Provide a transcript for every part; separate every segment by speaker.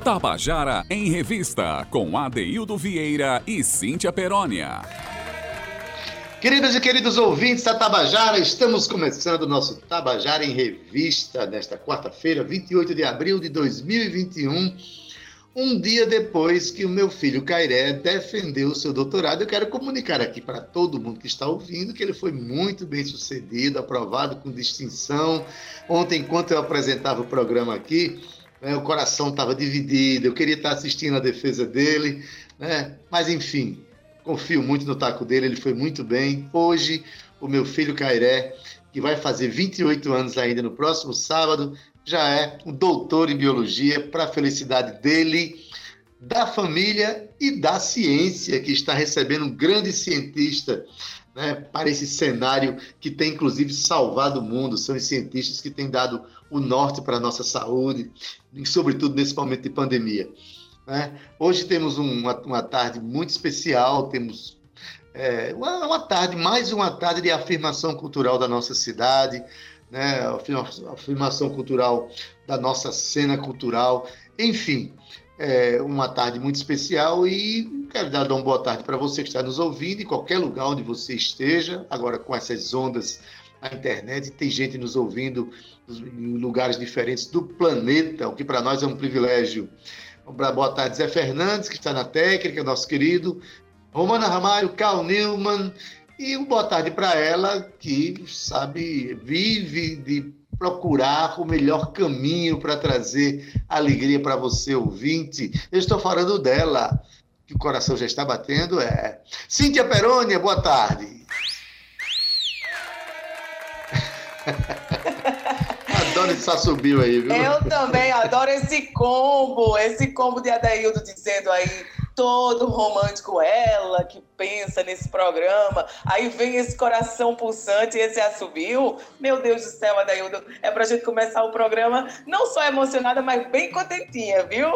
Speaker 1: Tabajara em Revista, com Adeildo Vieira e Cíntia Perónia.
Speaker 2: Queridas e queridos ouvintes da Tabajara, estamos começando o nosso Tabajara em Revista nesta quarta-feira, 28 de abril de 2021. Um dia depois que o meu filho Cairé defendeu o seu doutorado, eu quero comunicar aqui para todo mundo que está ouvindo que ele foi muito bem sucedido, aprovado com distinção. Ontem, enquanto eu apresentava o programa aqui, né, o coração estava dividido, eu queria estar assistindo a defesa dele, né? mas enfim, confio muito no taco dele, ele foi muito bem. Hoje, o meu filho Cairé, que vai fazer 28 anos ainda no próximo sábado, já é um doutor em biologia para a felicidade dele, da família e da ciência, que está recebendo um grande cientista né, para esse cenário que tem, inclusive, salvado o mundo. São os cientistas que têm dado o norte para a nossa saúde, e, sobretudo nesse momento de pandemia. Né? Hoje temos uma, uma tarde muito especial, temos é, uma, uma, tarde, mais uma tarde de afirmação cultural da nossa cidade, né? afirmação cultural da nossa cena cultural, enfim, é uma tarde muito especial e quero dar uma boa tarde para você que está nos ouvindo em qualquer lugar onde você esteja, agora com essas ondas na internet, tem gente nos ouvindo em lugares diferentes do planeta, o que para nós é um privilégio. Boa tarde, Zé Fernandes, que está na técnica, nosso querido. Romana Ramalho, Carl Newman. E uma boa tarde para ela, que sabe, vive de procurar o melhor caminho para trazer alegria para você, ouvinte. Eu estou falando dela, que o coração já está batendo, é. Cíntia Perônia, boa tarde. adoro esse subiu aí, viu?
Speaker 3: Eu também adoro esse combo, esse combo de Adaildo dizendo aí todo romântico, ela que pensa nesse programa, aí vem esse coração pulsante, esse assobio. Meu Deus do céu, Adaildo, é pra gente começar o programa não só emocionada, mas bem contentinha, viu?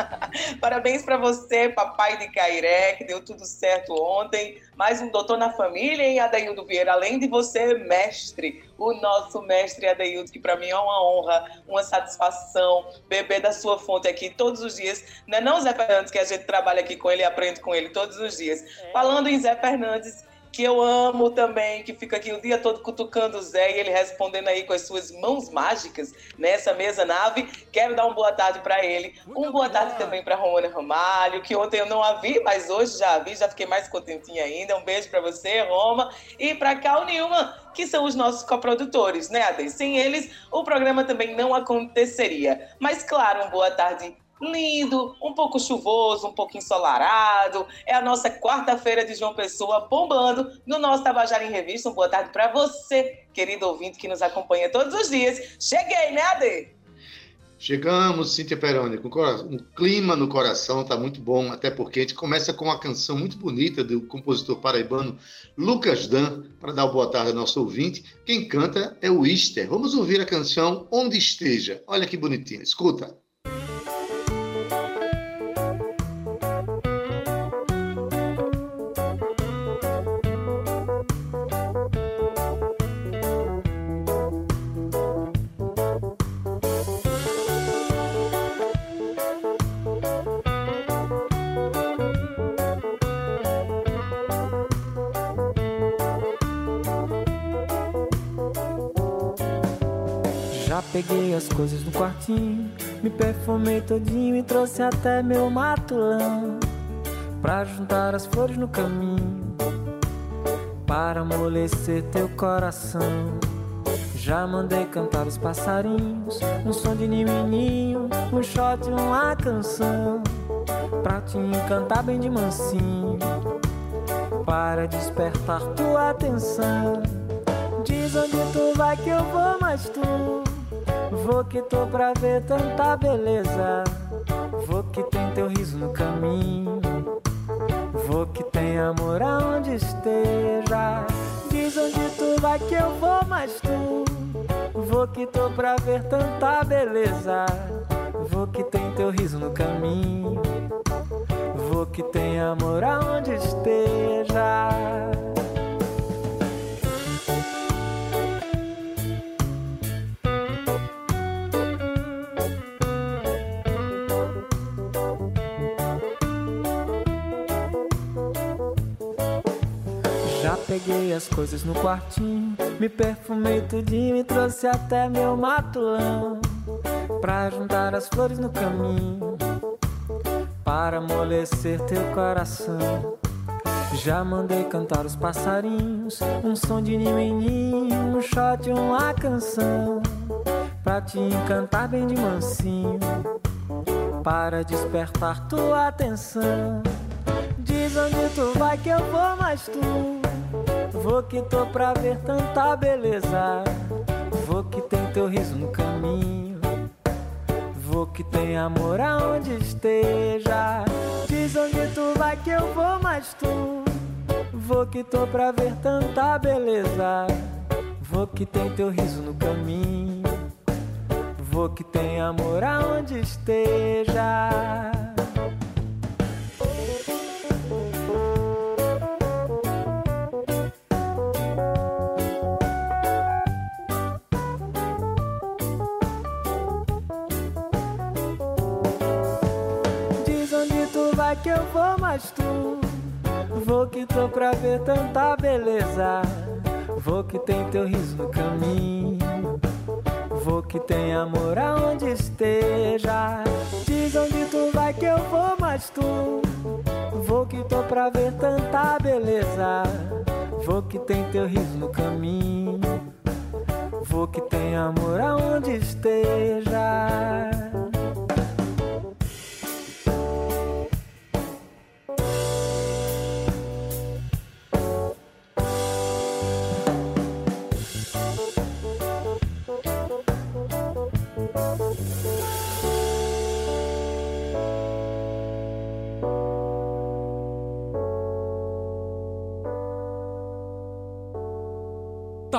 Speaker 3: Parabéns para você, papai de Cairé, que deu tudo certo ontem. Mais um doutor na família, hein, Adaildo Vieira? Além de você, mestre, o nosso mestre Adaildo, que para mim é uma honra, uma satisfação beber da sua fonte aqui todos os dias. Não é não, Zé Fernandes, que a gente trabalha aqui com ele e aprende com ele todos os dias. É. Falando em Zé Fernandes, que eu amo também, que fica aqui o dia todo cutucando o Zé e ele respondendo aí com as suas mãos mágicas nessa mesa nave. Quero dar uma boa tarde para ele. Muito um boa tarde também para Romana Ramalho, que ontem eu não a vi, mas hoje já a vi, já fiquei mais contentinha ainda. Um beijo para você, Roma, e para Cal Nilman, que são os nossos coprodutores, né, Ade? Sem eles, o programa também não aconteceria. Mas claro, uma boa tarde lindo, um pouco chuvoso, um pouco ensolarado. É a nossa quarta-feira de João Pessoa bombando no nosso Tabajara em Revista. Uma boa tarde para você, querido ouvinte que nos acompanha todos os dias. Cheguei, né, Ade?
Speaker 2: Chegamos, Cíntia Peroni, com um clima no coração, tá muito bom, até porque a gente começa com uma canção muito bonita do compositor paraibano Lucas Dan, para dar boa tarde ao nosso ouvinte. Quem canta é o Easter. Vamos ouvir a canção Onde Esteja. Olha que bonitinha, escuta.
Speaker 4: Quartinho, me perfumei todinho e trouxe até meu matulão pra juntar as flores no caminho, para amolecer teu coração. Já mandei cantar os passarinhos, um som de nininho, um shot, uma canção, pra te encantar bem de mansinho, para despertar tua atenção. Diz onde tu vai que eu vou, mas tu Vou que tô pra ver tanta beleza. Vou que tem teu riso no caminho. Vou que tem amor aonde esteja. Diz onde tu vai que eu vou, mas tu. Vou que tô pra ver tanta beleza. Vou que tem teu riso no caminho. Vou que tem amor aonde esteja. Peguei as coisas no quartinho, me perfumei tudinho e trouxe até meu matulão pra juntar as flores no caminho, para amolecer teu coração. Já mandei cantar os passarinhos, um som de ninho em ninho, um shot, uma canção, pra te encantar bem de mansinho, para despertar tua atenção. Diz onde tu vai que eu vou, mas tu Vou que tô pra ver tanta beleza. Vou que tem teu riso no caminho. Vou que tem amor aonde esteja. Diz onde tu vai que eu vou, mas tu. Vou que tô pra ver tanta beleza. Vou que tem teu riso no caminho. Vou que tem amor aonde esteja. Tu Vou que tô pra ver tanta beleza. Vou que tem teu riso no caminho. Vou que tem amor aonde esteja. Diz onde tu vai que eu vou, mas tu Vou que tô pra ver tanta beleza. Vou que tem teu riso no caminho. Vou que tem amor aonde esteja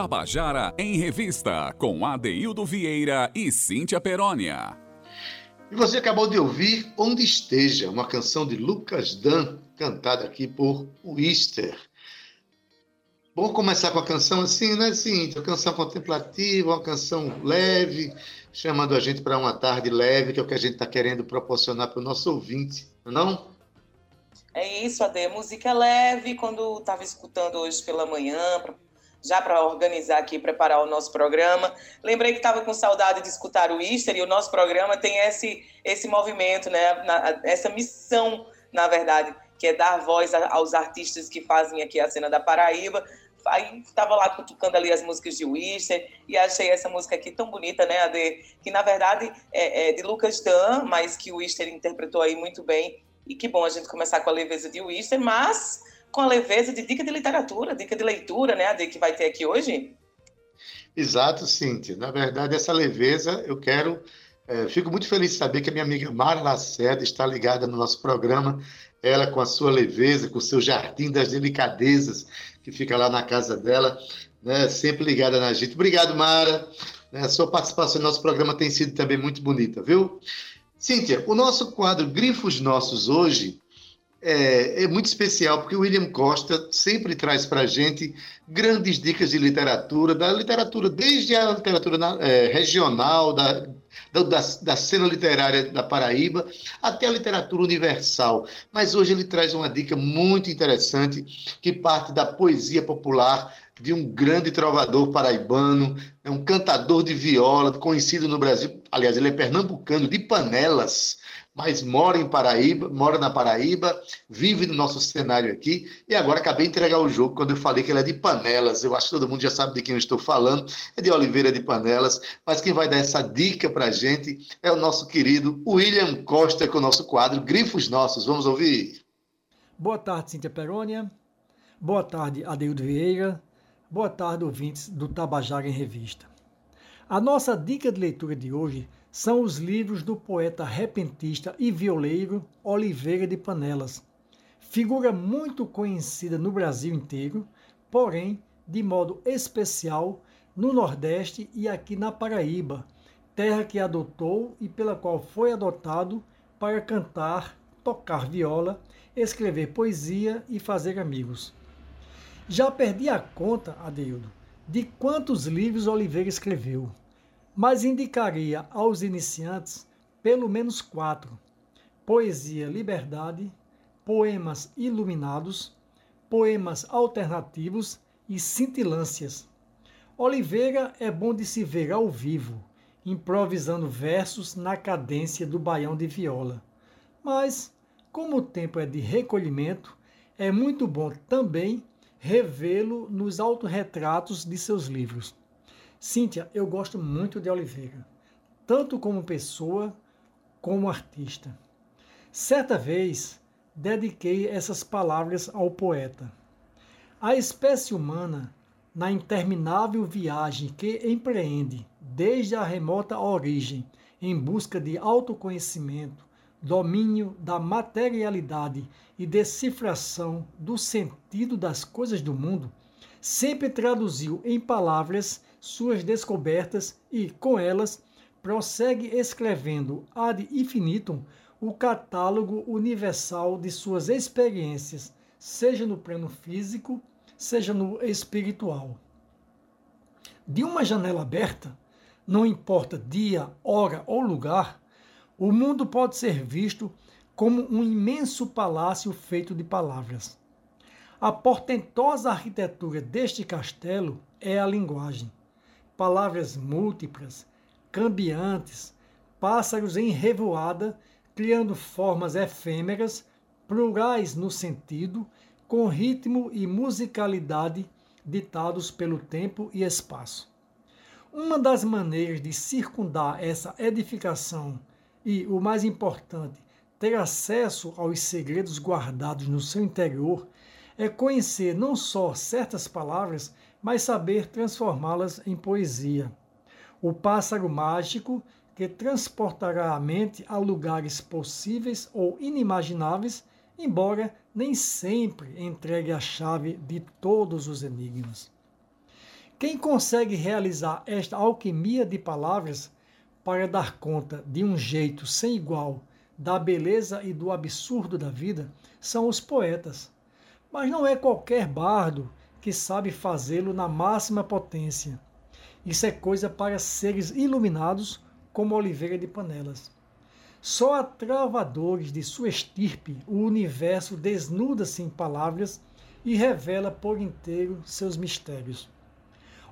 Speaker 1: Tabajara em Revista, com Adeildo Vieira e Cíntia Perónia.
Speaker 2: E você acabou de ouvir Onde Esteja, uma canção de Lucas Dan, cantada aqui por Wister. Vamos começar com a canção assim, né, Cíntia? Uma canção contemplativa, uma canção leve, chamando a gente para uma tarde leve, que é o que a gente está querendo proporcionar para o nosso ouvinte, não?
Speaker 3: É, é isso, Ade. Música leve, quando estava escutando hoje pela manhã, já para organizar aqui, preparar o nosso programa. Lembrei que estava com saudade de escutar o Easter e o nosso programa tem esse, esse movimento, né, na, essa missão, na verdade, que é dar voz aos artistas que fazem aqui a cena da Paraíba. Aí estava lá cutucando ali as músicas de Wister e achei essa música aqui tão bonita, né, Ade? Que na verdade é, é de Lucas Dan, mas que o Wister interpretou aí muito bem. E que bom a gente começar com a leveza de Wister, mas com a leveza de dica de literatura, dica de leitura, né, a que vai ter aqui hoje?
Speaker 2: Exato, Cíntia. Na verdade, essa leveza eu quero. É, fico muito feliz de saber que a minha amiga Mara Lacerda está ligada no nosso programa. Ela, com a sua leveza, com o seu jardim das delicadezas, que fica lá na casa dela, né, sempre ligada na gente. Obrigado, Mara. A sua participação no nosso programa tem sido também muito bonita, viu? Cíntia, o nosso quadro Grifos Nossos hoje é, é, muito especial, porque o William Costa sempre traz para a gente grandes dicas de literatura, da literatura, desde a literatura é, regional, da, da, da, cena literária da Paraíba, até a literatura universal. Mas hoje ele traz uma dica muito interessante, que parte da poesia popular de um grande trovador paraibano, é um cantador de viola, conhecido no Brasil, aliás, ele é pernambucano, de Panelas, mas mora em Paraíba, mora na Paraíba, vive no nosso cenário aqui, e agora acabei de entregar o jogo quando eu falei que ele é de Panelas. Eu acho que todo mundo já sabe de quem eu estou falando, é de Oliveira de Panelas, mas quem vai dar essa dica para a gente é o nosso querido William Costa com o nosso quadro Grifos Nossos. Vamos ouvir?
Speaker 5: Boa tarde, Cíntia Perônia. Boa tarde, Adeildo Vieira. Boa tarde, ouvintes do Tabajara em Revista. A nossa dica de leitura de hoje são os livros do poeta repentista e violeiro Oliveira de Panelas, figura muito conhecida no Brasil inteiro, porém, de modo especial, no Nordeste e aqui na Paraíba, terra que adotou e pela qual foi adotado para cantar, tocar viola, escrever poesia e fazer amigos. Já perdi a conta, Adeildo, de quantos livros Oliveira escreveu mas indicaria aos iniciantes pelo menos quatro: Poesia Liberdade, Poemas Iluminados, poemas alternativos e cintilâncias. Oliveira é bom de se ver ao vivo, improvisando versos na cadência do baião de viola. Mas, como o tempo é de recolhimento, é muito bom também revê-lo nos autorretratos de seus livros. Cíntia, eu gosto muito de Oliveira, tanto como pessoa como artista. Certa vez, dediquei essas palavras ao poeta. A espécie humana, na interminável viagem que empreende desde a remota origem em busca de autoconhecimento, domínio da materialidade e decifração do sentido das coisas do mundo, sempre traduziu em palavras suas descobertas e, com elas, prossegue escrevendo ad infinitum o catálogo universal de suas experiências, seja no plano físico, seja no espiritual. De uma janela aberta, não importa dia, hora ou lugar, o mundo pode ser visto como um imenso palácio feito de palavras. A portentosa arquitetura deste castelo é a linguagem. Palavras múltiplas, cambiantes, pássaros em revoada, criando formas efêmeras, plurais no sentido, com ritmo e musicalidade ditados pelo tempo e espaço. Uma das maneiras de circundar essa edificação e, o mais importante, ter acesso aos segredos guardados no seu interior é conhecer não só certas palavras, mas saber transformá-las em poesia. O pássaro mágico que transportará a mente a lugares possíveis ou inimagináveis, embora nem sempre entregue a chave de todos os enigmas. Quem consegue realizar esta alquimia de palavras para dar conta de um jeito sem igual da beleza e do absurdo da vida são os poetas. Mas não é qualquer bardo que sabe fazê-lo na máxima potência. Isso é coisa para seres iluminados como Oliveira de Panelas. Só a travadores de sua estirpe o universo desnuda-se em palavras e revela por inteiro seus mistérios.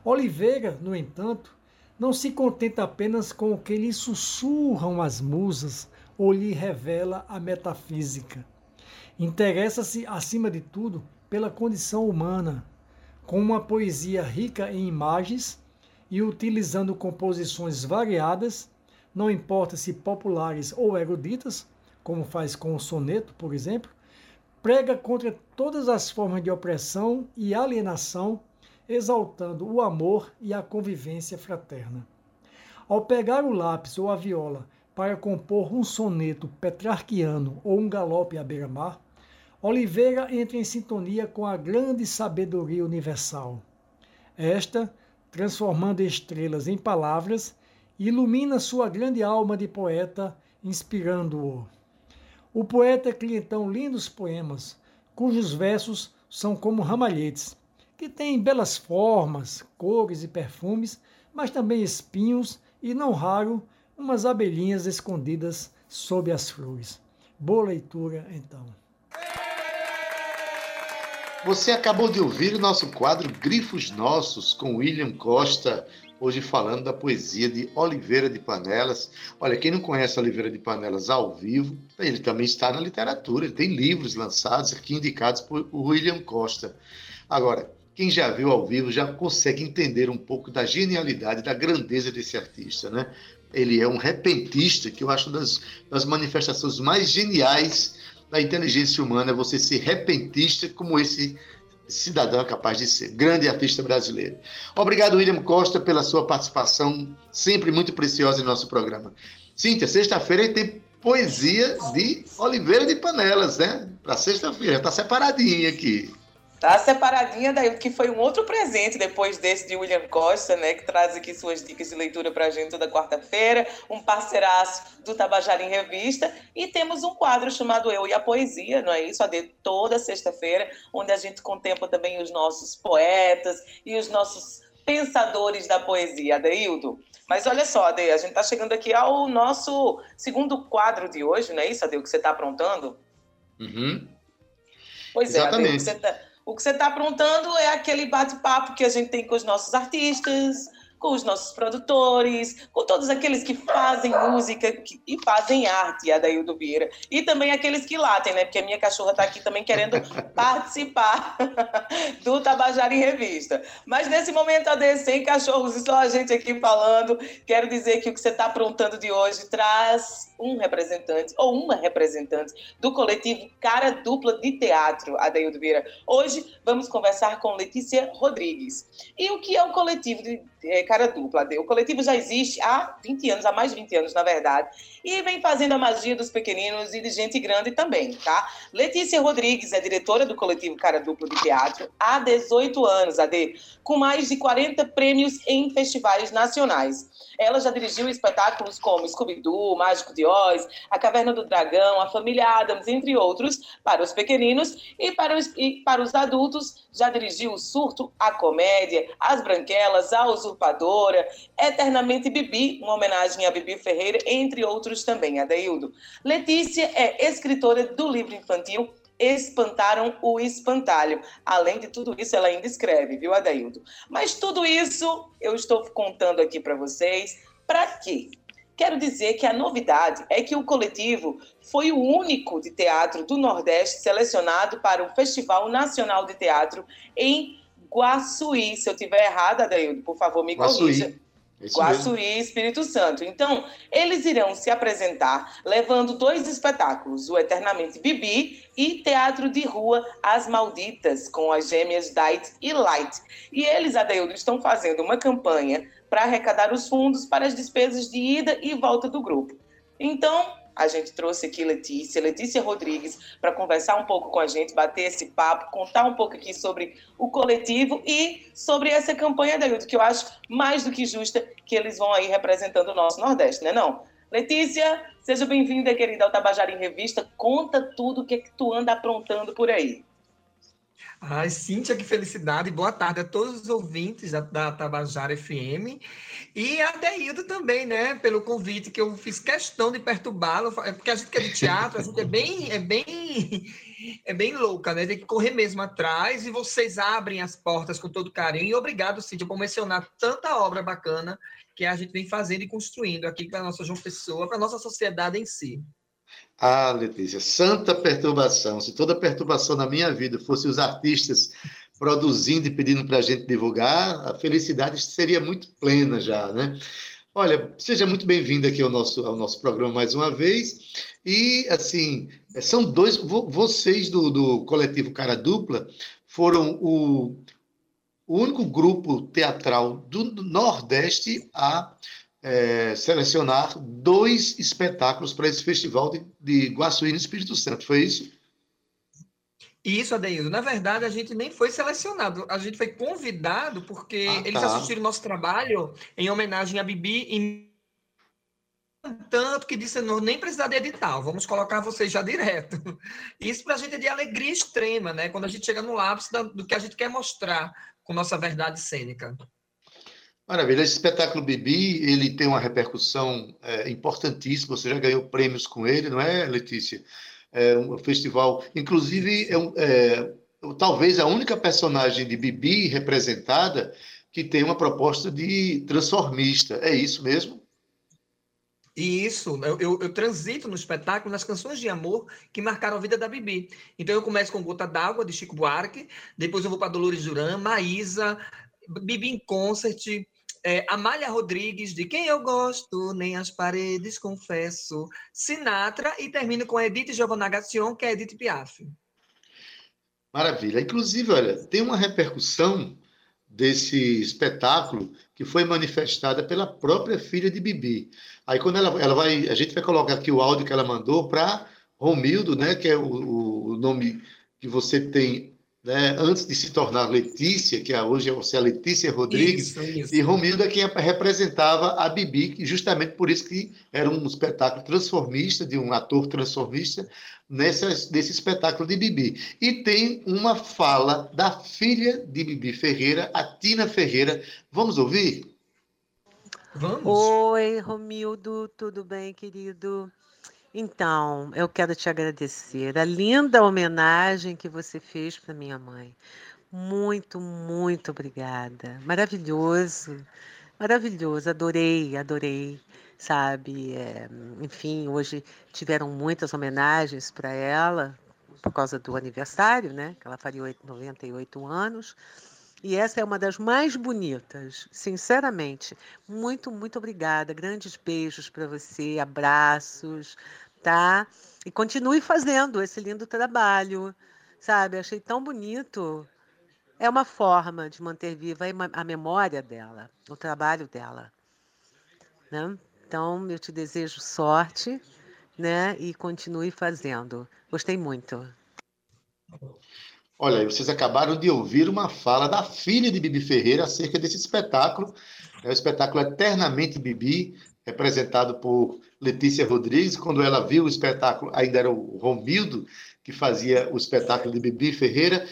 Speaker 5: Oliveira, no entanto, não se contenta apenas com o que lhe sussurram as musas ou lhe revela a metafísica. Interessa-se, acima de tudo, pela condição humana, com uma poesia rica em imagens e utilizando composições variadas, não importa se populares ou eruditas, como faz com o soneto, por exemplo, prega contra todas as formas de opressão e alienação, exaltando o amor e a convivência fraterna. Ao pegar o lápis ou a viola para compor um soneto petrarquiano ou um galope à beira-mar, Oliveira entra em sintonia com a grande sabedoria universal. Esta, transformando estrelas em palavras, ilumina sua grande alma de poeta, inspirando-o. O poeta cria então lindos poemas, cujos versos são como ramalhetes, que têm belas formas, cores e perfumes, mas também espinhos e, não raro, umas abelhinhas escondidas sob as flores. Boa leitura, então.
Speaker 2: Você acabou de ouvir o nosso quadro Grifos Nossos com William Costa, hoje falando da poesia de Oliveira de Panelas. Olha, quem não conhece Oliveira de Panelas ao vivo, ele também está na literatura, ele tem livros lançados aqui indicados por William Costa. Agora, quem já viu ao vivo já consegue entender um pouco da genialidade, da grandeza desse artista, né? Ele é um repentista, que eu acho das, das manifestações mais geniais da inteligência humana, você ser repentista como esse cidadão é capaz de ser. Grande artista brasileiro. Obrigado, William Costa, pela sua participação, sempre muito preciosa em nosso programa. Cíntia, sexta-feira tem poesia de Oliveira de Panelas, né? Para sexta-feira, está separadinha aqui.
Speaker 3: Tá separadinha daí, que foi um outro presente depois desse de William Costa, né? Que traz aqui suas dicas de leitura pra gente toda quarta-feira, um parceiraço do Tabajara em Revista. E temos um quadro chamado Eu e a Poesia, não é isso? A de toda sexta-feira, onde a gente contempla também os nossos poetas e os nossos pensadores da poesia, Adeildo. Mas olha só, Ade, a gente está chegando aqui ao nosso segundo quadro de hoje, não é isso, Ade, o que você está aprontando?
Speaker 2: Uhum.
Speaker 3: Pois
Speaker 2: Exatamente.
Speaker 3: é, Ade, você está O que você está aprontando é aquele bate-papo que a gente tem com os nossos artistas, com os nossos produtores, com todos aqueles que fazem música que, e fazem arte, Adaildo Vieira. E também aqueles que latem, né? Porque a minha cachorra está aqui também querendo participar do Tabajara em Revista. Mas nesse momento, AD, sem cachorros e só a gente aqui falando, quero dizer que o que você está aprontando de hoje traz um representante ou uma representante do coletivo Cara Dupla de Teatro, Adaildo Vieira. Hoje vamos conversar com Letícia Rodrigues. E o que é o coletivo de é, Cara Dupla? O coletivo já existe há 20 anos, há mais de 20 anos, na verdade, e vem fazendo a magia dos pequeninos e de gente grande também, tá? Letícia Rodrigues é diretora do coletivo Cara Dupla de Teatro há 18 anos, AD, com mais de 40 prêmios em festivais nacionais. Ela já dirigiu espetáculos como Scooby-Doo, Mágico de Oz, A Caverna do Dragão, A Família Adams, entre outros, para os pequeninos e para os, e para os adultos. Já dirigiu O Surto, A Comédia, As Branquelas, A Usurpadora, Eternamente Bibi, uma homenagem a Bibi Ferreira, entre outros também, Adeildo. Letícia é escritora do livro infantil espantaram o espantalho. Além de tudo isso, ela ainda escreve, viu, Adaildo? Mas tudo isso eu estou contando aqui para vocês. Para quê? Quero dizer que a novidade é que o coletivo foi o único de teatro do Nordeste selecionado para o Festival Nacional de Teatro em Guaçuí. Se eu tiver errada, Adaildo, por favor, me Guaçuí. corrija. Guaçuí e Espírito Santo. Então, eles irão se apresentar levando dois espetáculos, o Eternamente Bibi e Teatro de Rua As Malditas, com as gêmeas Dight e Light. E eles, Adeildo, estão fazendo uma campanha para arrecadar os fundos para as despesas de ida e volta do grupo. Então, a gente trouxe aqui Letícia, Letícia Rodrigues, para conversar um pouco com a gente, bater esse papo, contar um pouco aqui sobre o coletivo e sobre essa campanha da Hildo, que eu acho mais do que justa que eles vão aí representando o nosso Nordeste, né não? Letícia, seja bem-vinda, querida, ao Tabajara em Revista. Conta tudo o que, é que tu anda aprontando por aí.
Speaker 6: Ai, Cíntia, que felicidade. Boa tarde a todos os ouvintes da, da Tabajara FM. E a Deildo também, né? Pelo convite que eu fiz questão de perturbá-lo. É porque a gente que é de teatro, a gente é bem, é bem, é bem louca, né? Tem que correr mesmo atrás e vocês abrem as portas com todo carinho. E obrigado, Cíntia, por mencionar tanta obra bacana que a gente vem fazendo e construindo aqui para a nossa João Pessoa, para a nossa sociedade em si.
Speaker 2: Ah, Letícia, santa perturbação. Se toda perturbação na minha vida fosse os artistas produzindo e pedindo para a gente divulgar, a felicidade seria muito plena já, né? Olha, seja muito bem-vindo aqui ao nosso, ao nosso programa mais uma vez. E, assim, são dois. Vocês do, do coletivo Cara Dupla foram o, o único grupo teatral do Nordeste a é, selecionar dois espetáculos para esse festival de, de Guaçuí no Espírito Santo. Foi isso?
Speaker 6: Isso, Adeildo. Na verdade, a gente nem foi selecionado. A gente foi convidado porque ah, eles tá. assistiram nosso trabalho em homenagem a Bibi e tanto que disse, não, nem precisar de edital, vamos colocar vocês já direto. Isso para a gente é de alegria extrema, né? Quando a gente chega no ápice do que a gente quer mostrar com nossa verdade cênica.
Speaker 2: Maravilha. Esse espetáculo Bibi, ele tem uma repercussão é, importantíssima. Você já ganhou prêmios com ele, não é, Letícia? É um festival, inclusive, é, um, é talvez a única personagem de Bibi representada que tem uma proposta de transformista. É isso mesmo?
Speaker 6: Isso, eu, eu, eu, transito no espetáculo nas canções de amor que marcaram a vida da Bibi. Então eu começo com Gota d'Água, de Chico Buarque, depois eu vou para Dolores Duran, Maísa, Bibi em Concert, é, Amália Rodrigues, de quem eu gosto, nem as paredes confesso, Sinatra, e termino com Edith Giovanna Gation, que é Edith Piaf.
Speaker 2: Maravilha. Inclusive, olha, tem uma repercussão desse espetáculo que foi manifestada pela própria filha de Bibi. Aí quando ela, ela vai, a gente vai colocar aqui o áudio que ela mandou para Romildo, né, que é o, o nome que você tem né, antes de se tornar Letícia, que é hoje você é Letícia Rodrigues, isso, isso. e Romilda quem representava a Bibi, que justamente por isso que era um espetáculo transformista, de um ator transformista, nessa, nesse espetáculo de Bibi. E tem uma fala da filha de Bibi Ferreira, a Tina Ferreira. Vamos ouvir?
Speaker 7: Vamos. Oi, Romildo, tudo bem, querido? Então, eu quero te agradecer a linda homenagem que você fez para minha mãe. Muito, muito obrigada. Maravilhoso, maravilhoso. Adorei, adorei, sabe? É, enfim, hoje tiveram muitas homenagens para ela por causa do aniversário, né? Que ela faria 98 anos. E essa é uma das mais bonitas, sinceramente. Muito, muito obrigada. Grandes beijos para você, abraços, tá? E continue fazendo esse lindo trabalho, sabe? Achei tão bonito. É uma forma de manter viva a memória dela, o trabalho dela. Né? Então, eu te desejo sorte, né? E continue fazendo. Gostei muito.
Speaker 2: Olha, vocês acabaram de ouvir uma fala da filha de Bibi Ferreira acerca desse espetáculo. É o espetáculo Eternamente Bibi, representado por Letícia Rodrigues. Quando ela viu o espetáculo, ainda era o Romildo que fazia o espetáculo de Bibi Ferreira.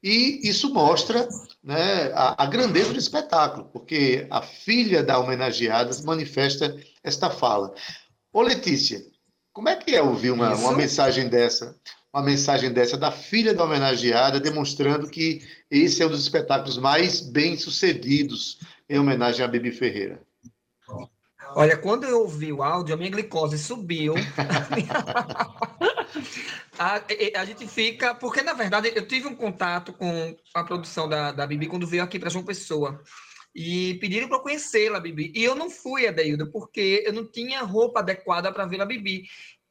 Speaker 2: E isso mostra né, a, a, grandeza do espetáculo, porque a filha da homenageada manifesta esta fala. Ô Letícia, como é que é ouvir uma, uma mensagem dessa? Uma mensagem dessa da filha da homenageada, demonstrando que esse é um dos espetáculos mais bem sucedidos em homenagem a Bibi Ferreira.
Speaker 6: Olha, quando eu ouvi o áudio, a minha glicose subiu. a, a, gente fica. Porque, na verdade, eu tive um contato com a produção da, da Bibi quando veio aqui para João Pessoa. E pediram para conhecê-la, Bibi. E eu não fui, Adeildo, porque eu não tinha roupa adequada para ver a Bibi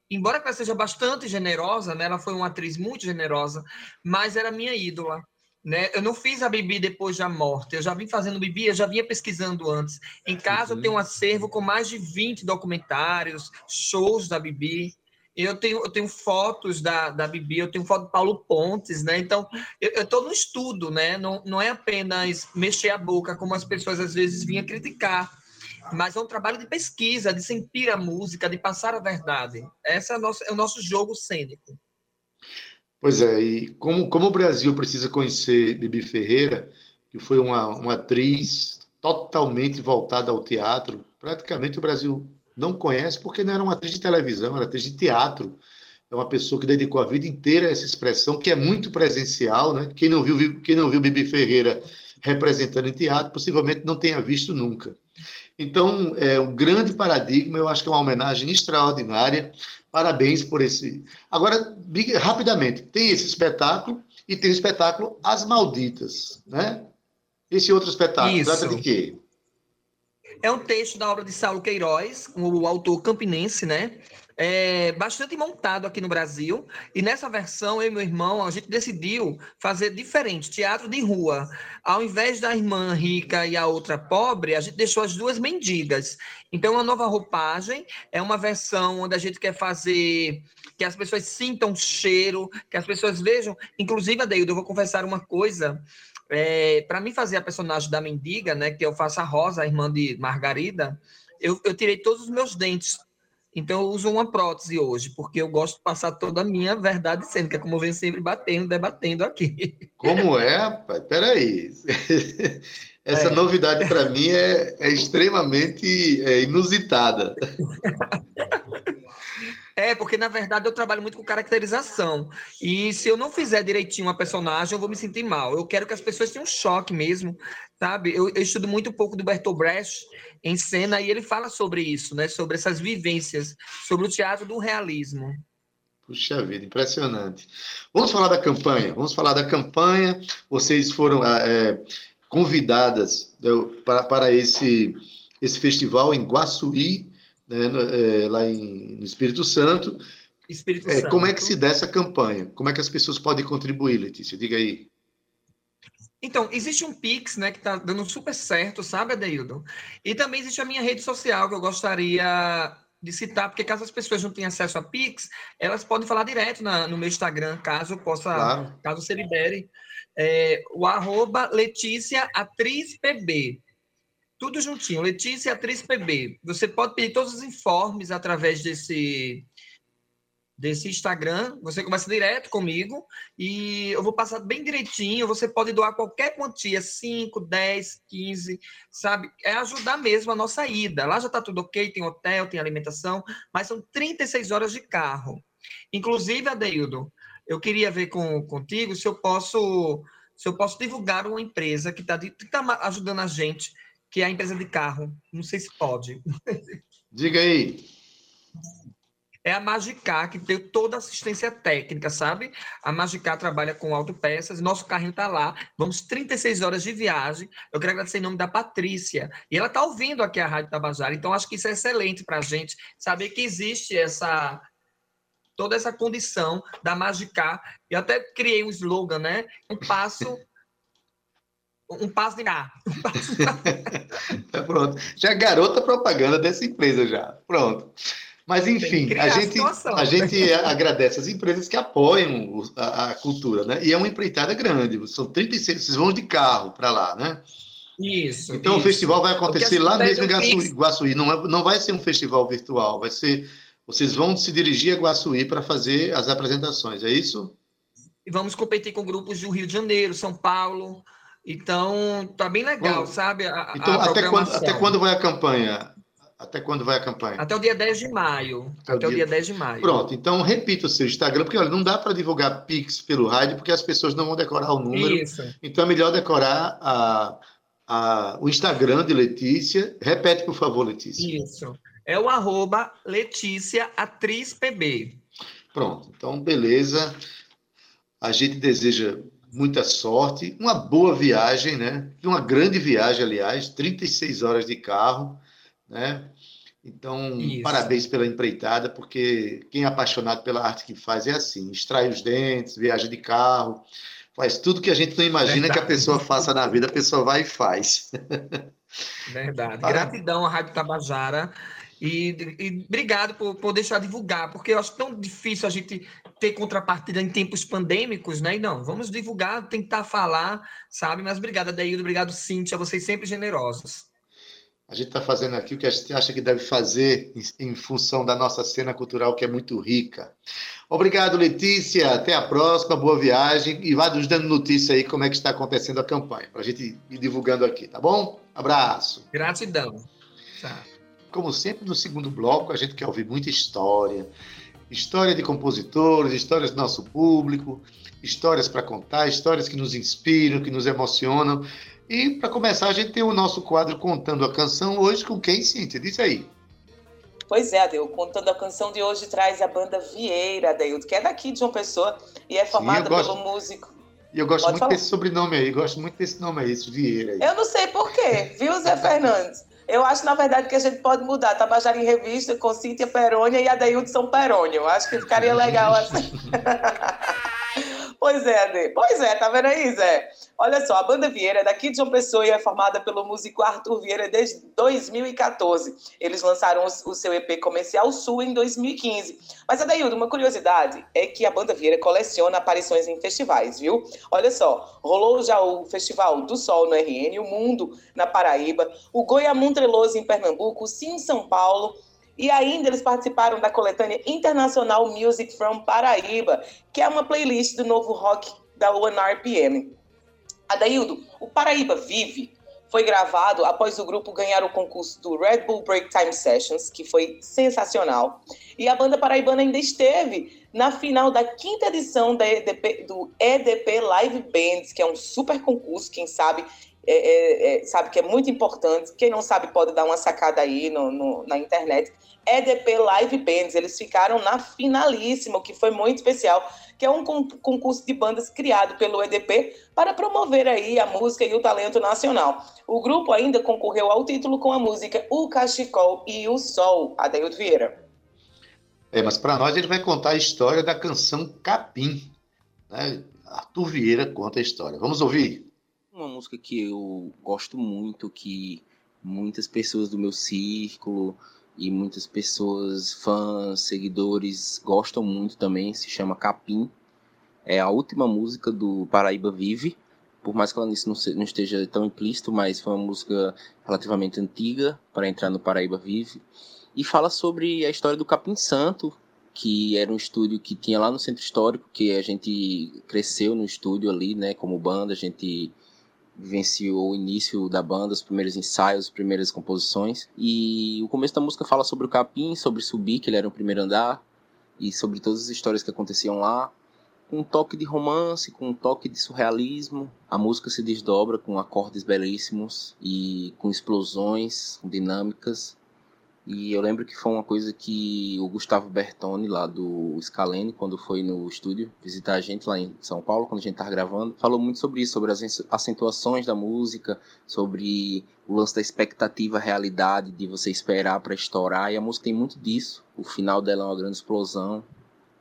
Speaker 6: embora ela seja bastante generosa, né, ela foi uma atriz muito generosa, mas era minha ídola. Né? Eu não fiz a Bibi depois da morte, eu já vim fazendo Bibi, eu já vinha pesquisando antes. Em casa uhum. eu tenho um acervo com mais de 20 documentários, shows da Bibi. Eu tenho, eu tenho fotos da, da Bibi, eu tenho foto do Paulo Pontes, né? Então, eu estou no estudo, né? Não, não é apenas mexer a boca, como as pessoas às vezes vinham criticar mas é um trabalho de pesquisa, de sentir a música, de passar a verdade. Esse é o nosso, é o nosso jogo cênico.
Speaker 2: Pois é, e como, como o Brasil precisa conhecer Bibi Ferreira, que foi uma, uma atriz totalmente voltada ao teatro, praticamente o Brasil não conhece porque não era uma atriz de televisão, era atriz de teatro. É uma pessoa que dedicou a vida inteira a essa expressão, que é muito presencial, né? Quem não viu, quem não viu Bibi Ferreira representando em teatro, possivelmente não tenha visto nunca. Então, é um grande paradigma, eu acho que é uma homenagem extraordinária. Parabéns por esse. Agora, rapidamente, tem esse espetáculo e tem o espetáculo As Malditas, né? Esse outro espetáculo Isso. trata de quê?
Speaker 6: É um texto da obra de Saulo Queiroz, o autor campinense, né? É, bastante montado aqui no Brasil. E nessa versão, eu e meu irmão, a gente decidiu fazer diferente, teatro de rua. Ao invés da irmã rica e a outra pobre, a gente deixou as duas mendigas. Então, uma nova roupagem, é uma versão onde a gente quer fazer que as pessoas sintam cheiro, que as pessoas vejam. Inclusive, Adeildo, eu vou confessar uma coisa. É, para mim fazer a personagem da mendiga, né, que eu faço a Rosa, a irmã de Margarida, eu, eu tirei todos os meus dentes então, eu uso uma prótese hoje, porque eu gosto de passar toda a minha verdade sendo, que é como eu venho sempre batendo, debatendo aqui.
Speaker 2: Como é, rapaz? Peraí. Essa é. novidade para mim é, é extremamente é, inusitada.
Speaker 6: É, porque na verdade eu trabalho muito com caracterização. E se eu não fizer direitinho uma personagem, eu vou me sentir mal. Eu quero que as pessoas tenham um choque mesmo, sabe? Eu, eu estudo muito um pouco do Bertolt Brecht em cena e ele fala sobre isso, né? Sobre essas vivências, sobre o teatro do realismo.
Speaker 2: Puxa vida, impressionante. Vamos falar da campanha. Vamos falar da campanha. Vocês foram é, convidadas né, para, para esse, esse festival em Guaçuí né, no, é, lá em, no Espírito Santo.
Speaker 6: Espírito
Speaker 2: é,
Speaker 6: Santo.
Speaker 2: Como é que se dá essa campanha? Como é que as pessoas podem contribuir, Letícia? Diga aí.
Speaker 6: Então, existe um Pix, né, que está dando super certo, sabe, Adeildo? E também existe a minha rede social, que eu gostaria de citar, porque caso as pessoas não tenham acesso a Pix, elas podem falar direto na, no meu Instagram, caso possa, claro. caso você libere. É, o arroba Letícia Atriz PB. Tudo juntinho, Letícia Atriz PB. Você pode pedir todos os informes através desse, desse Instagram. Você começa direto comigo e eu vou passar bem direitinho. Você pode doar qualquer quantia, 5, 10, 15, sabe? É ajudar mesmo a nossa ida. Lá já está tudo ok, tem hotel, tem alimentação, mas são 36 horas de carro. Inclusive, Adeildo, eu queria ver com, contigo se eu posso se eu posso divulgar uma empresa que está tá ajudando a gente, que é a empresa de carro. Não sei se pode.
Speaker 2: Diga aí
Speaker 6: é a Magicar, que tem toda a assistência técnica, sabe? A Magicar trabalha com autopeças, nosso carrinho está lá, vamos 36 horas de viagem. Eu quero agradecer em nome da Patrícia. E ela está ouvindo aqui a Rádio Tabajara, então acho que isso é excelente para a gente saber que existe essa toda essa condição da Magicar. E até criei um slogan, né? Um passo um passo de cá. Um passo
Speaker 2: tá pronto. Já é garota propaganda dessa empresa já. Pronto. Mas, enfim, a gente, a, gente agradece as empresas que apoiam a, a, cultura, né? E é uma empreitada grande, são 36, vocês vão de carro para lá, né?
Speaker 6: Isso.
Speaker 2: Então
Speaker 6: isso.
Speaker 2: o festival vai acontecer lá mesmo em Guaçuí. Guaçuí. Não, é, não vai ser um festival virtual, vai ser. Vocês vão se dirigir a Guaçuí para fazer as apresentações, é isso?
Speaker 6: E vamos competir com grupos do Rio de Janeiro, São Paulo. Então, tá bem legal, Bom, sabe? A,
Speaker 2: então, até, quando, até quando vai a campanha? Até quando vai a campanha?
Speaker 6: Até o dia 10 de maio. Até, Até o, dia... dia... 10 de maio.
Speaker 2: Pronto, então repita o seu Instagram, porque olha, não dá para divulgar Pix pelo rádio, porque as pessoas não vão decorar o número. Isso. Então é melhor decorar a, a, o Instagram de Letícia. Repete, por favor, Letícia.
Speaker 6: Isso. É o arroba Letícia Atriz PB.
Speaker 2: Pronto, então beleza. A gente deseja muita sorte, uma boa viagem, né? Uma grande viagem, aliás, 36 horas de carro né? Então, Isso. parabéns pela empreitada, porque quem é apaixonado pela arte que faz é assim: extrai os dentes, viaja de carro, faz tudo que a gente não imagina Verdade. que a pessoa faça na vida, a pessoa vai e faz.
Speaker 6: Verdade. Gratidão à Rádio Tabajara. E, e, obrigado por, por deixar divulgar, porque eu acho tão difícil a gente ter contrapartida em tempos pandêmicos, né? E não, vamos divulgar, tentar falar, sabe? Mas obrigado, Adeildo, obrigado, Cíntia, vocês sempre generosos.
Speaker 2: A gente está fazendo aqui o que a gente acha que deve fazer em, em, função da nossa cena cultural, que é muito rica. Obrigado, Letícia. Até a próxima. Boa viagem. E vá nos dando notícia aí como é que está acontecendo a campanha, para a gente ir divulgando aqui, tá bom? Abraço.
Speaker 6: Gratidão.
Speaker 2: Tá. Como sempre, no segundo bloco, a gente quer ouvir muita história. História de compositores, histórias do nosso público, histórias para contar, histórias que nos inspiram, que nos emocionam. E para começar, a gente tem o nosso quadro Contando a Canção hoje com quem, Cíntia? Diz aí.
Speaker 3: Pois é, Adeildo. Contando a Canção de hoje traz a banda Vieira, Adeildo, que é daqui de João Pessoa e é formada gosto... pelo músico.
Speaker 2: E eu gosto Pode muito falar? desse sobrenome aí, gosto muito desse nome aí, esse Vieira. Aí.
Speaker 3: Eu não sei por quê, viu, Zé Fernandes? Eu acho, na verdade, que a gente pode mudar Tabajara em Revista com Cíntia Perônia e Adeildo São Perônio. Eu acho que ficaria legal assim. pois é, Ade. Pois é, tá vendo aí, Zé? Olha só, a banda Vieira é daqui de João Pessoa e é formada pelo músico Arthur Vieira desde 2014. Eles lançaram o seu EP comercial Sul em 2015. Mas, Adaildo, uma curiosidade é que a banda Vieira coleciona aparições em festivais, viu? Olha só, rolou já o Festival do Sol no RN, o Mundo na Paraíba, o Goiamum Treloso em Pernambuco, o Sim São Paulo, e ainda eles participaram da coletânea Internacional Music from Paraíba, que é uma playlist do novo rock da One RPM. Adaildo, o Paraíba Vive foi gravado após o grupo ganhar o concurso do Red Bull Break Time Sessions, que foi sensacional. E a banda paraibana ainda esteve na final da quinta edição EDP, do EDP Live Bands, que é um super concurso, quem sabe é, é, é, sabe que é muito importante. Quem não sabe pode dar uma sacada aí no, no, na internet. EDP Live Bands, eles ficaram na finalíssima, o que foi muito especial que é um concurso de bandas criado pelo EDP para promover aí a música e o talento nacional. O grupo ainda concorreu ao título com a música O Cachecol e o Sol, Adeildo Vieira.
Speaker 2: É, mas para nós ele vai contar a história da canção Capim. Né? Arthur Vieira conta a história. Vamos ouvir?
Speaker 8: Uma música que eu gosto muito, que muitas pessoas do meu círculo, e muitas pessoas, fãs, seguidores gostam muito também, se chama Capim. É a última música do Paraíba Vive, por mais que ela não esteja tão implícito, mas foi uma música relativamente antiga para entrar no Paraíba Vive. E fala sobre a história do Capim Santo, que era um estúdio que tinha lá no Centro Histórico, que a gente cresceu no estúdio ali, né, como banda, a gente vivenciou o início da banda, os primeiros ensaios, as primeiras composições. E o começo da música fala sobre o capim, sobre subir, que ele era o primeiro andar, e sobre todas as histórias que aconteciam lá. com um toque de romance, com um toque de surrealismo. A música se desdobra com acordes belíssimos e com explosões, com dinâmicas. E eu lembro que foi uma coisa que o Gustavo Bertoni, lá do Scalene, quando foi no estúdio visitar a gente lá em São Paulo, quando a gente estava gravando, falou muito sobre isso, sobre as acentuações da música, sobre o lance da expectativa, realidade, de você esperar para estourar. E a música tem muito disso. O final dela é uma grande explosão,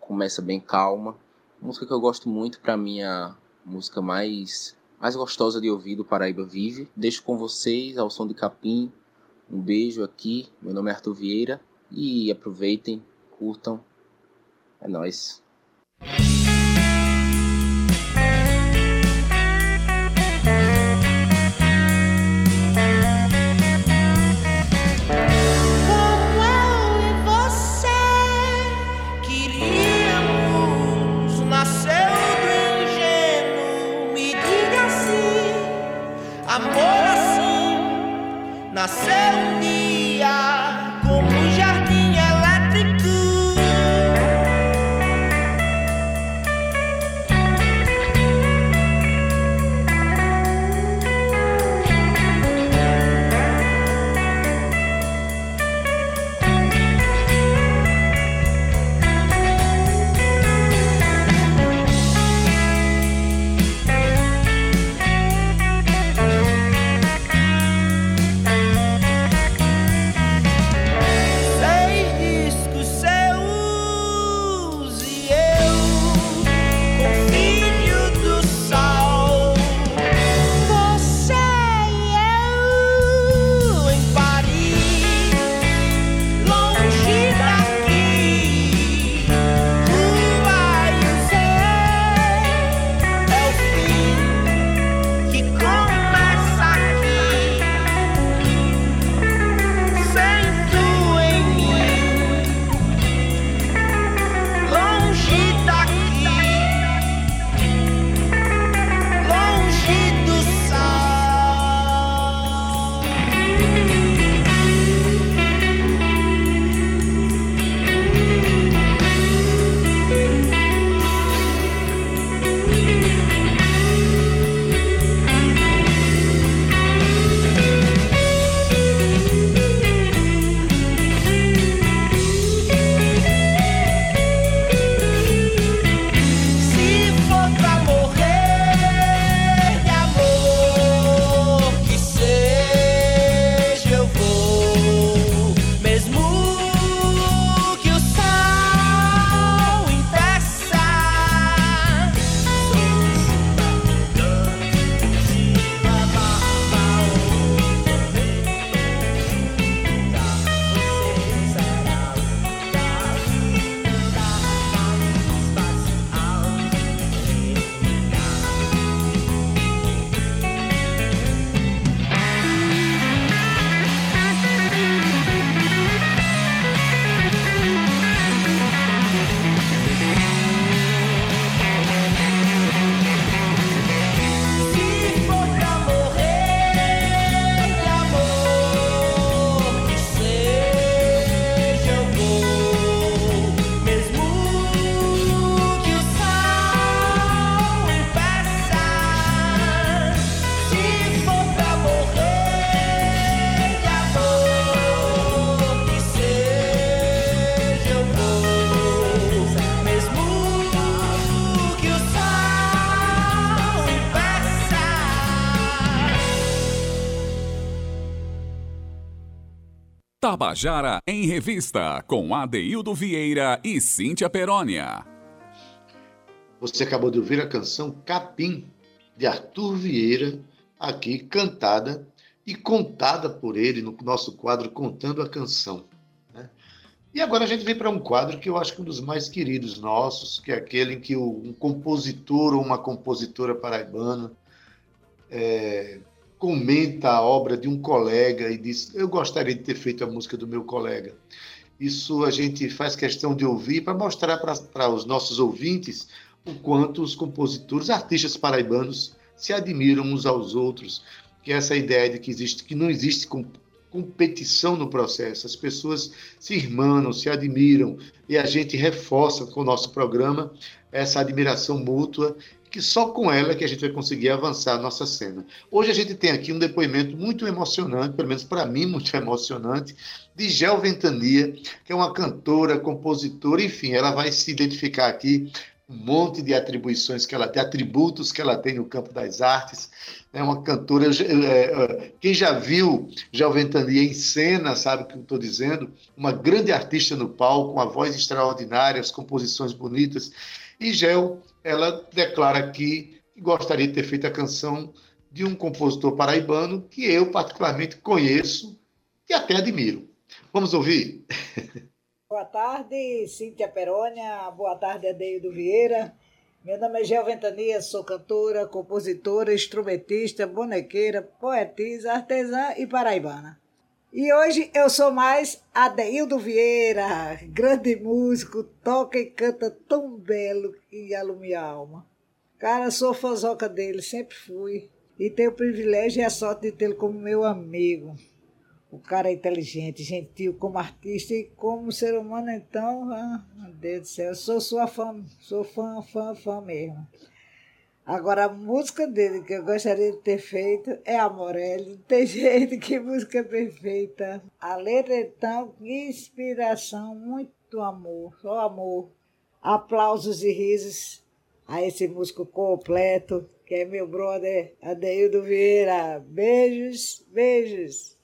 Speaker 8: começa bem calma. música que eu gosto muito, para mim, é a música mais, mais gostosa de ouvir do Paraíba Vive. Deixo com vocês ao som de capim um beijo aqui, meu nome é Arthur Vieira e aproveitem, curtam. É nóis.
Speaker 1: Tabajara em Revista, com Adeildo Vieira e Cíntia Perónia.
Speaker 2: Você acabou de ouvir a canção Capim, de Arthur Vieira, aqui cantada e contada por ele no nosso quadro Contando a Canção. Né? E agora a gente vem para um quadro que eu acho que é um dos mais queridos nossos, que é aquele em que um compositor ou uma compositora paraibana é, comenta a obra de um colega e diz: Eu gostaria de ter feito a música do meu colega. Isso a gente faz questão de ouvir para mostrar para os nossos ouvintes o quanto os compositores, artistas paraibanos se admiram uns aos outros, que essa ideia de que existe que não existe competição no processo. As pessoas se irmanam, se admiram e a gente reforça com o nosso programa essa admiração mútua que só com ela que a gente vai conseguir avançar a nossa cena. Hoje a gente tem aqui um depoimento muito emocionante, pelo menos para mim muito emocionante, de Gel Ventania, que é uma cantora, compositora, enfim, ela vai se identificar aqui um monte de atribuições que ela tem, atributos que ela tem no campo das artes. É uma cantora. É, é, quem já viu Gel Ventania em cena sabe o que eu estou dizendo. Uma grande artista no palco, uma voz extraordinária, as composições bonitas. E Gel, ela declara que gostaria de ter feito a canção de um compositor paraibano que eu particularmente conheço e até admiro. Vamos ouvir?
Speaker 9: Boa tarde, Cíntia Perônia. Boa tarde, Adeildo Vieira. Meu nome é Gel Ventania, sou cantora, compositora, instrumentista, bonequeira, poetisa, artesã e paraibana. E hoje eu sou mais Adeildo Vieira, grande músico, toca e canta tão belo que alumia a alma. Cara, sou fãzoca dele, sempre fui. E tenho o privilégio e a sorte de tê-lo como meu amigo. O cara é inteligente, gentil como artista e como ser humano, então, ah, meu Deus do céu, sou sua fã, sou fã, fã, fã mesmo. Agora, a música dele que eu gostaria de ter feito é a Morelli. Tem jeito, que música perfeita. A letra, então, que inspiração, muito amor, só amor. Aplausos e risos a esse músico completo, que é meu brother Adeildo Vieira. Beijos, beijos.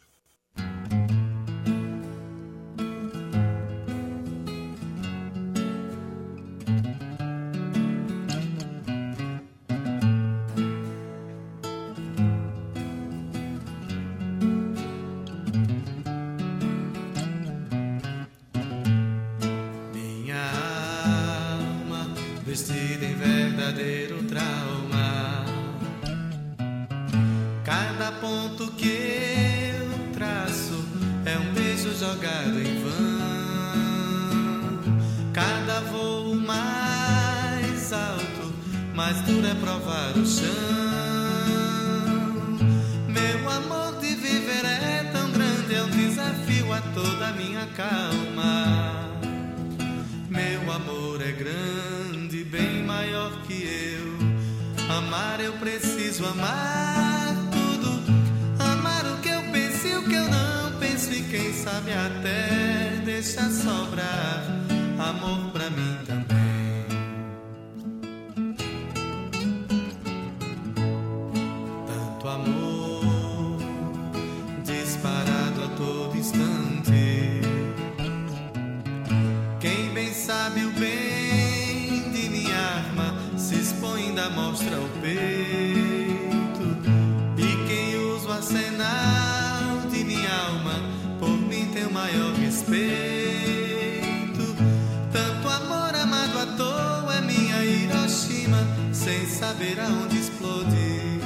Speaker 10: Saber aonde explode.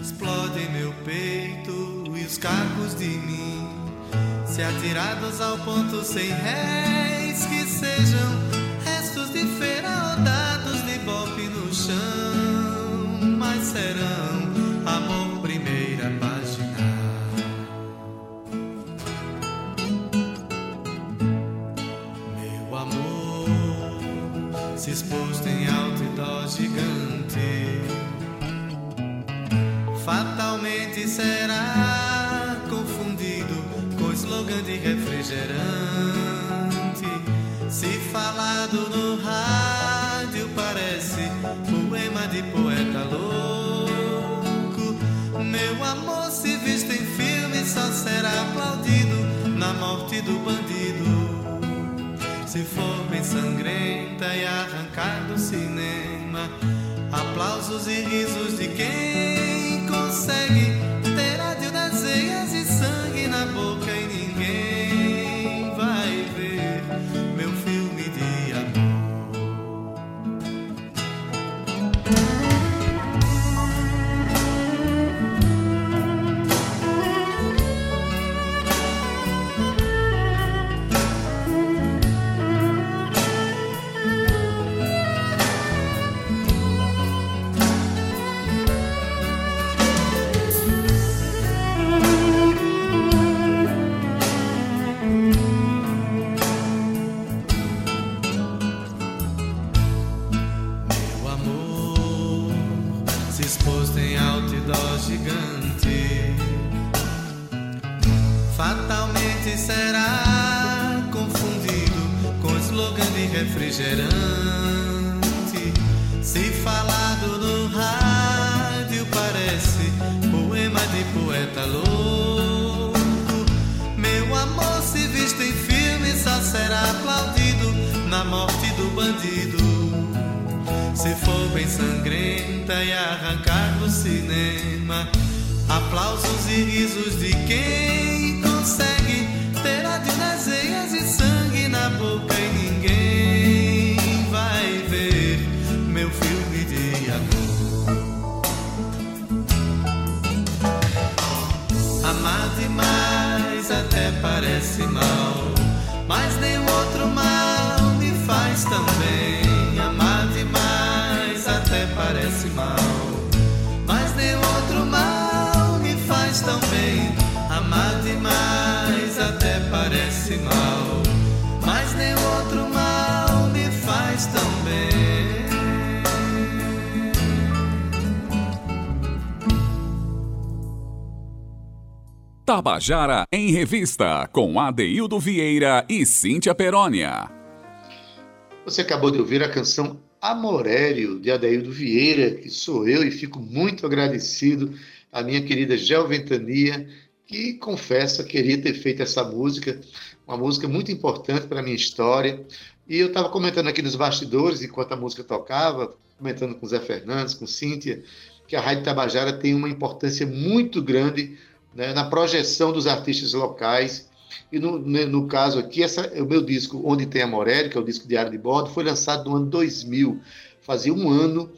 Speaker 10: Explode meu peito e os cacos de mim. Se atirados ao ponto sem réis, que sejam restos de feira ou dados de golpe no chão, mas serão será confundido com slogan de refrigerante. Se falado no rádio, parece poema de poeta louco. Meu amor, se visto em filme, só será aplaudido na morte do bandido. Se for bem sangrenta e arrancar do cinema, aplausos e risos de quem consegue
Speaker 1: Tabajara em Revista, com Adeildo Vieira e Cíntia Perónia.
Speaker 2: Você acabou de ouvir a canção Amorério, de Adeildo Vieira, que sou eu e fico muito agradecido à minha querida Gel Ventania, que confessa queria ter feito essa música, uma música muito importante para a minha história. E eu estava comentando aqui nos bastidores, enquanto a música tocava, comentando com o Zé Fernandes, com Cíntia, que a Rádio Tabajara tem uma importância muito grande né, na projeção dos artistas locais. E no, no caso aqui, essa, o meu disco Onde Tem a Morelli, que é o disco Diário de Bordo, foi lançado no ano 2000. Fazia um ano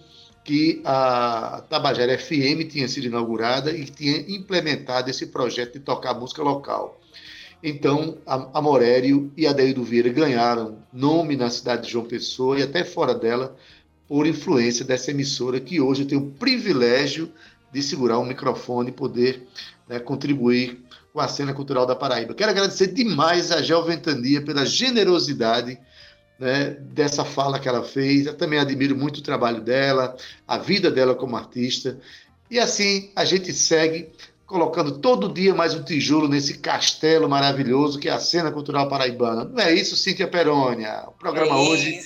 Speaker 2: que a Tabajara FM tinha sido inaugurada e tinha implementado esse projeto de tocar música local. Então, a, a Morério e a Deildo Vieira ganharam nome na cidade de João Pessoa e até fora dela, por influência dessa emissora que hoje tenho o privilégio de segurar um microfone e poder né, contribuir com a cena cultural da Paraíba. Quero agradecer demais a Gel Ventania pela generosidade né, dessa fala que ela fez. Eu também admiro muito o trabalho dela, a vida dela como artista. E assim a gente segue colocando todo dia mais um tijolo nesse castelo maravilhoso que é a cena cultural paraibana. Não é isso, Cíntia Perônia? O programa
Speaker 3: É
Speaker 2: hoje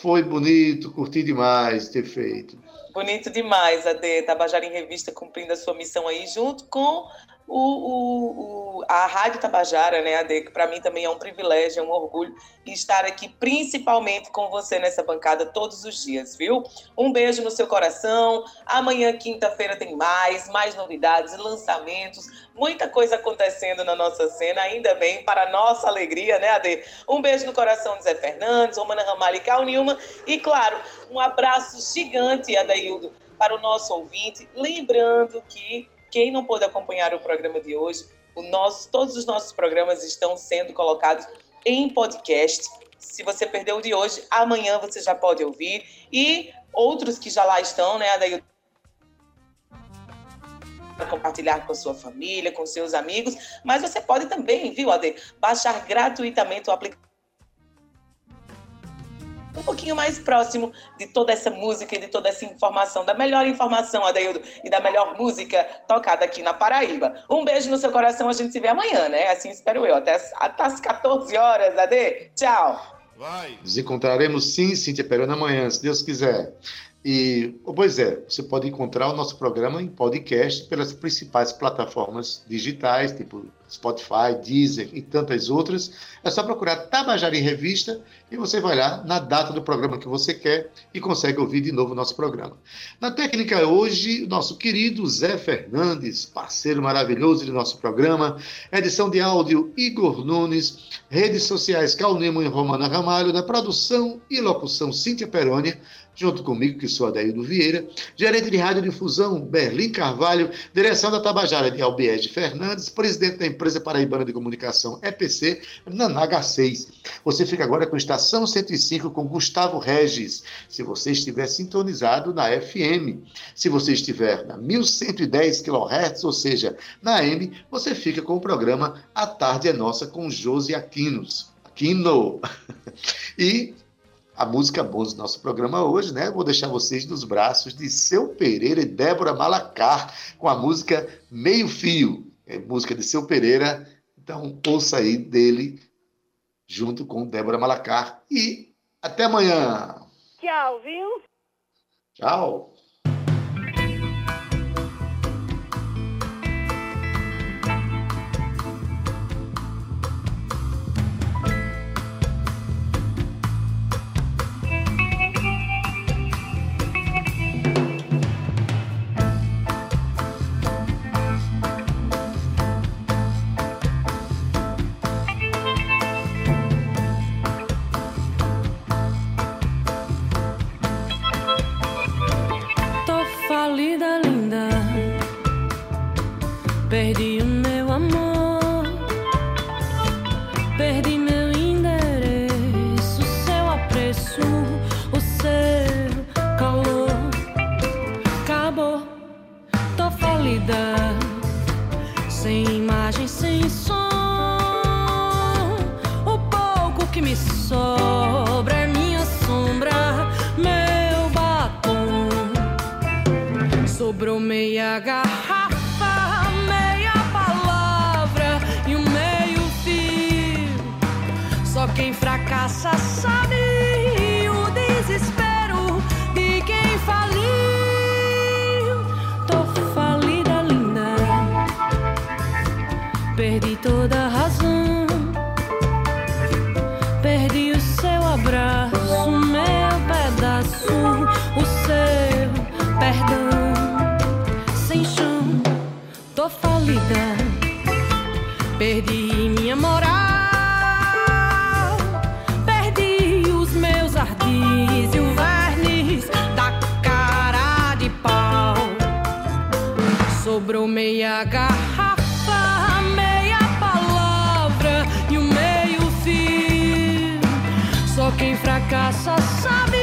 Speaker 2: foi bonito, curti demais ter feito.
Speaker 3: Bonito demais, Ade. Tabajara em Revista cumprindo a sua missão aí, junto com o, o- o- a Rádio Tabajara, né, Ade? Que para mim também é um privilégio, é um orgulho estar aqui, principalmente com você nessa bancada todos os dias, viu? Um beijo no seu coração. Amanhã, quinta-feira, tem mais, mais novidades, lançamentos, muita coisa acontecendo na nossa cena, ainda bem, para nossa alegria, né, Ade? Um beijo no coração de Zé Fernandes, Romana Ramalho e Cal Nilma. E, claro, um abraço gigante, Adaildo, para o nosso ouvinte. Lembrando que quem não pôde acompanhar o programa de hoje, o nosso, todos os nossos programas estão sendo colocados em podcast. Se você perdeu o de hoje, amanhã você já pode ouvir. E outros que já lá estão, né, Adaildo? Para compartilhar com sua família, com seus amigos. Mas você pode também, viu, Ade, baixar gratuitamente o aplicativo um pouquinho mais próximo de toda essa música e de toda essa informação, da melhor informação, Adaildo, e da melhor música tocada aqui na Paraíba. Um beijo no seu coração, a gente se vê amanhã, né? Assim espero eu, até as, até as 14 horas, Ade. Tchau!
Speaker 2: Nos encontraremos sim, Cíntia Perona, amanhã, se Deus quiser. E, pois é, você pode encontrar o nosso programa em podcast pelas principais plataformas digitais, tipo Spotify, Deezer e tantas outras. É só procurar Tabajara em Revista e você vai lá na data do programa que você quer e consegue ouvir de novo o nosso programa. Na técnica hoje, nosso querido Zé Fernandes, parceiro maravilhoso do nosso programa, edição de áudio Igor Nunes, redes sociais Calnemo e Romana Ramalho, na produção e locução Cíntia Perônia, junto comigo, que sou Adaildo Vieira, gerente de radiodifusão Berlim Carvalho, direção da Tabajara de Albiege Fernandes, presidente da empresa paraibana de comunicação EPC, Nanaga 6. Você fica agora com Estação 105 com Gustavo Regis, se você estiver sintonizado na FM. Se você estiver na 1110 kHz, ou seja, na AM, você fica com o programa A Tarde é Nossa com Josi Aquinos. Aquino! E a música boa do nosso programa hoje, né? Vou deixar vocês nos braços de Seu Pereira e Débora Malacar com a música Meio Fio, é música de Seu Pereira.
Speaker 11: Então, ouça aí dele junto com Débora Malacar e até amanhã.
Speaker 8: Tchau, viu?
Speaker 11: Tchau.
Speaker 12: passa, sabe? meia garrafa, meia palavra e o meio fim. Só quem fracassa sabe.